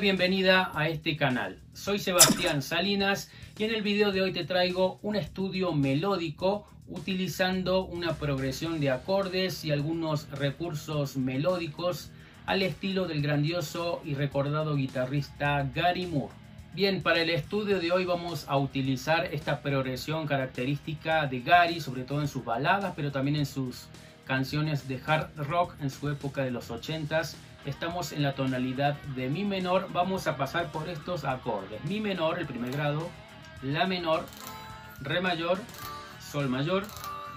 Bienvenida a este canal. Soy Sebastián Salinas y en el video de hoy te traigo un estudio melódico utilizando una progresión de acordes y algunos recursos melódicos al estilo del grandioso y recordado guitarrista Gary Moore. Bien, para el estudio de hoy vamos a utilizar esta progresión característica de Gary, sobre todo en sus baladas, pero también en sus canciones de hard rock en su época de los 80s estamos en la tonalidad de mi menor, vamos a pasar por estos acordes. Mi menor, el primer grado, la menor, re mayor, sol mayor,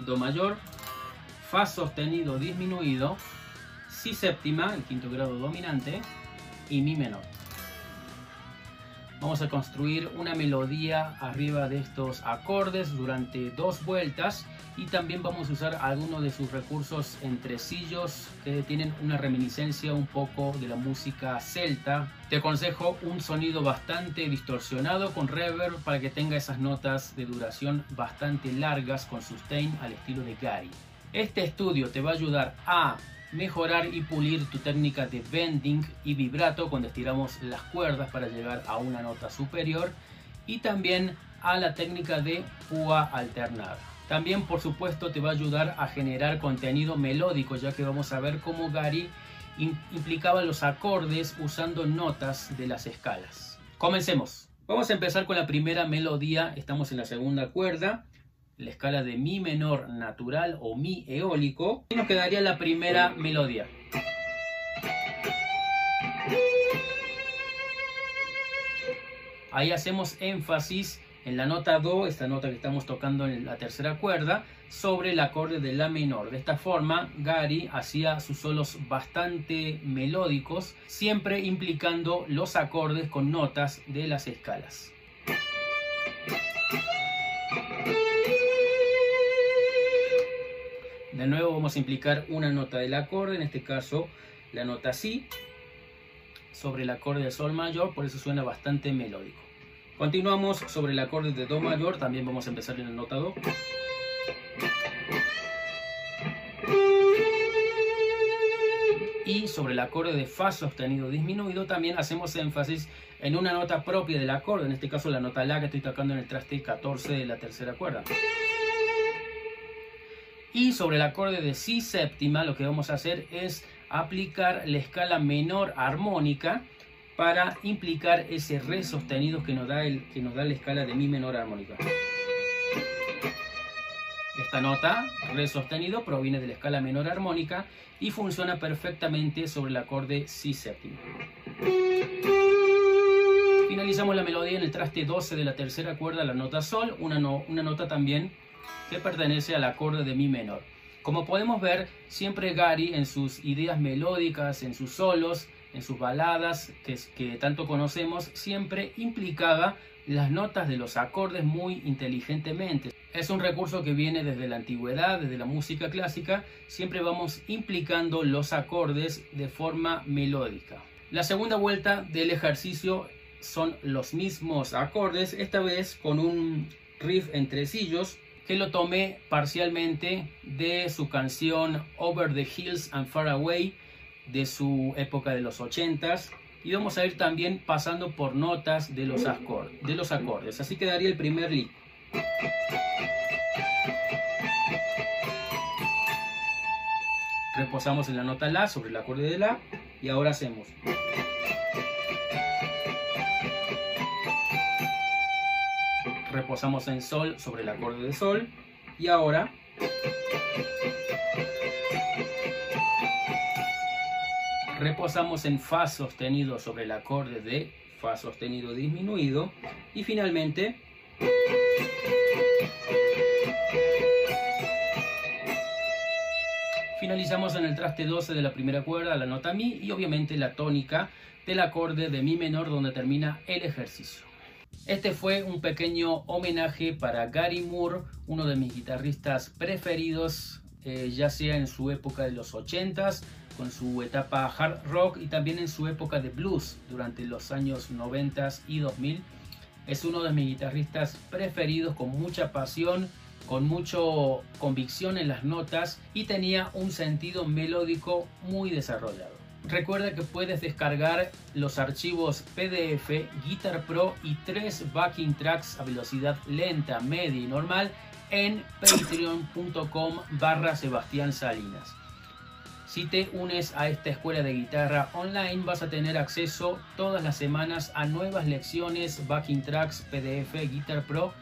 do mayor, fa sostenido disminuido, si séptima, el quinto grado dominante, y mi menor. Vamos a construir una melodía arriba de estos acordes durante dos vueltas y también vamos a usar algunos de sus recursos entresillos que tienen una reminiscencia un poco de la música celta. Te aconsejo un sonido bastante distorsionado con reverb para que tenga esas notas de duración bastante largas con sustain al estilo de Gary. Este estudio te va a ayudar a mejorar y pulir tu técnica de bending y vibrato cuando estiramos las cuerdas para llegar a una nota superior y también a la técnica de púa alternada. También por supuesto te va a ayudar a generar contenido melódico ya que vamos a ver cómo Gary implicaba los acordes usando notas de las escalas. Comencemos. Vamos a empezar con la primera melodía, estamos en la segunda cuerda la escala de mi menor natural o mi eólico y nos quedaría la primera melodía. Ahí hacemos énfasis en la nota do, esta nota que estamos tocando en la tercera cuerda, sobre el acorde de la menor. De esta forma, Gary hacía sus solos bastante melódicos, siempre implicando los acordes con notas de las escalas. Vamos a implicar una nota del acorde, en este caso la nota Si, sobre el acorde de Sol mayor, por eso suena bastante melódico. Continuamos sobre el acorde de Do mayor, también vamos a empezar en la nota Do. Y sobre el acorde de Fa sostenido disminuido también hacemos énfasis en una nota propia del acorde, en este caso la nota La que estoy tocando en el traste 14 de la tercera cuerda. Y sobre el acorde de Si séptima lo que vamos a hacer es aplicar la escala menor armónica para implicar ese Re sostenido que nos da, el, que nos da la escala de Mi menor armónica. Esta nota, Re sostenido, proviene de la escala menor armónica y funciona perfectamente sobre el acorde Si séptima. Finalizamos la melodía en el traste 12 de la tercera cuerda, la nota Sol, una, una nota también que pertenece al acorde de mi menor. Como podemos ver, siempre Gary en sus ideas melódicas, en sus solos, en sus baladas que, tanto conocemos, siempre implicaba las notas de los acordes muy inteligentemente. Es un recurso que viene desde la antigüedad, desde la música clásica, siempre vamos implicando los acordes de forma melódica. La segunda vuelta del ejercicio son los mismos acordes, esta vez con un riff en tresillos que lo tomé parcialmente de su canción Over the Hills and Far Away de su época de los 80s y vamos a ir también pasando por notas de los, acordes, de los acordes. Así quedaría el primer lick. Reposamos en la nota La sobre el acorde de La y ahora hacemos. Reposamos en sol sobre el acorde de sol y ahora reposamos en fa sostenido sobre el acorde de fa sostenido disminuido y finalmente finalizamos en el traste 12 de la primera cuerda, la nota mi y obviamente la tónica del acorde de mi menor donde termina el ejercicio. Este fue un pequeño homenaje para Gary Moore, uno de mis guitarristas preferidos, eh, ya sea en su época de los 80s, con su etapa hard rock y también en su época de blues durante los años 90 y 2000. Es uno de mis guitarristas preferidos con mucha pasión, con mucha convicción en las notas y tenía un sentido melódico muy desarrollado. Recuerda que puedes descargar los archivos PDF, Guitar Pro y tres backing tracks a velocidad lenta, media y normal en patreon.com barra Sebastián Salinas. Si te unes a esta escuela de guitarra online vas a tener acceso todas las semanas a nuevas lecciones, backing tracks, PDF, Guitar Pro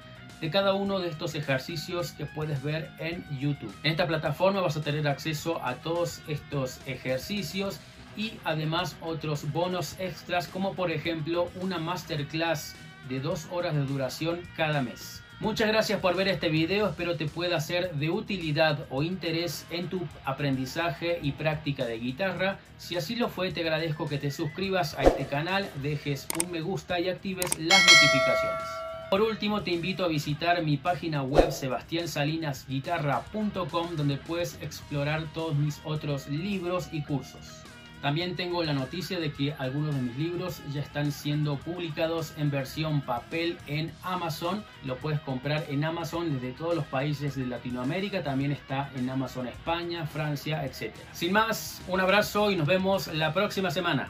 de cada uno de estos ejercicios que puedes ver en YouTube. En esta plataforma vas a tener acceso a todos estos ejercicios y además otros bonos extras como por ejemplo una masterclass de dos horas de duración cada mes. Muchas gracias por ver este video, espero te pueda ser de utilidad o interés en tu aprendizaje y práctica de guitarra. Si así lo fue, te agradezco que te suscribas a este canal, dejes un me gusta y actives las notificaciones. Por último, te invito a visitar mi página web sebastiansalinasguitarra.com donde puedes explorar todos mis otros libros y cursos. También tengo la noticia de que algunos de mis libros ya están siendo publicados en versión papel en Amazon. Lo puedes comprar en Amazon desde todos los países de Latinoamérica. También está en Amazon España, Francia, etc. Sin más, un abrazo y nos vemos la próxima semana.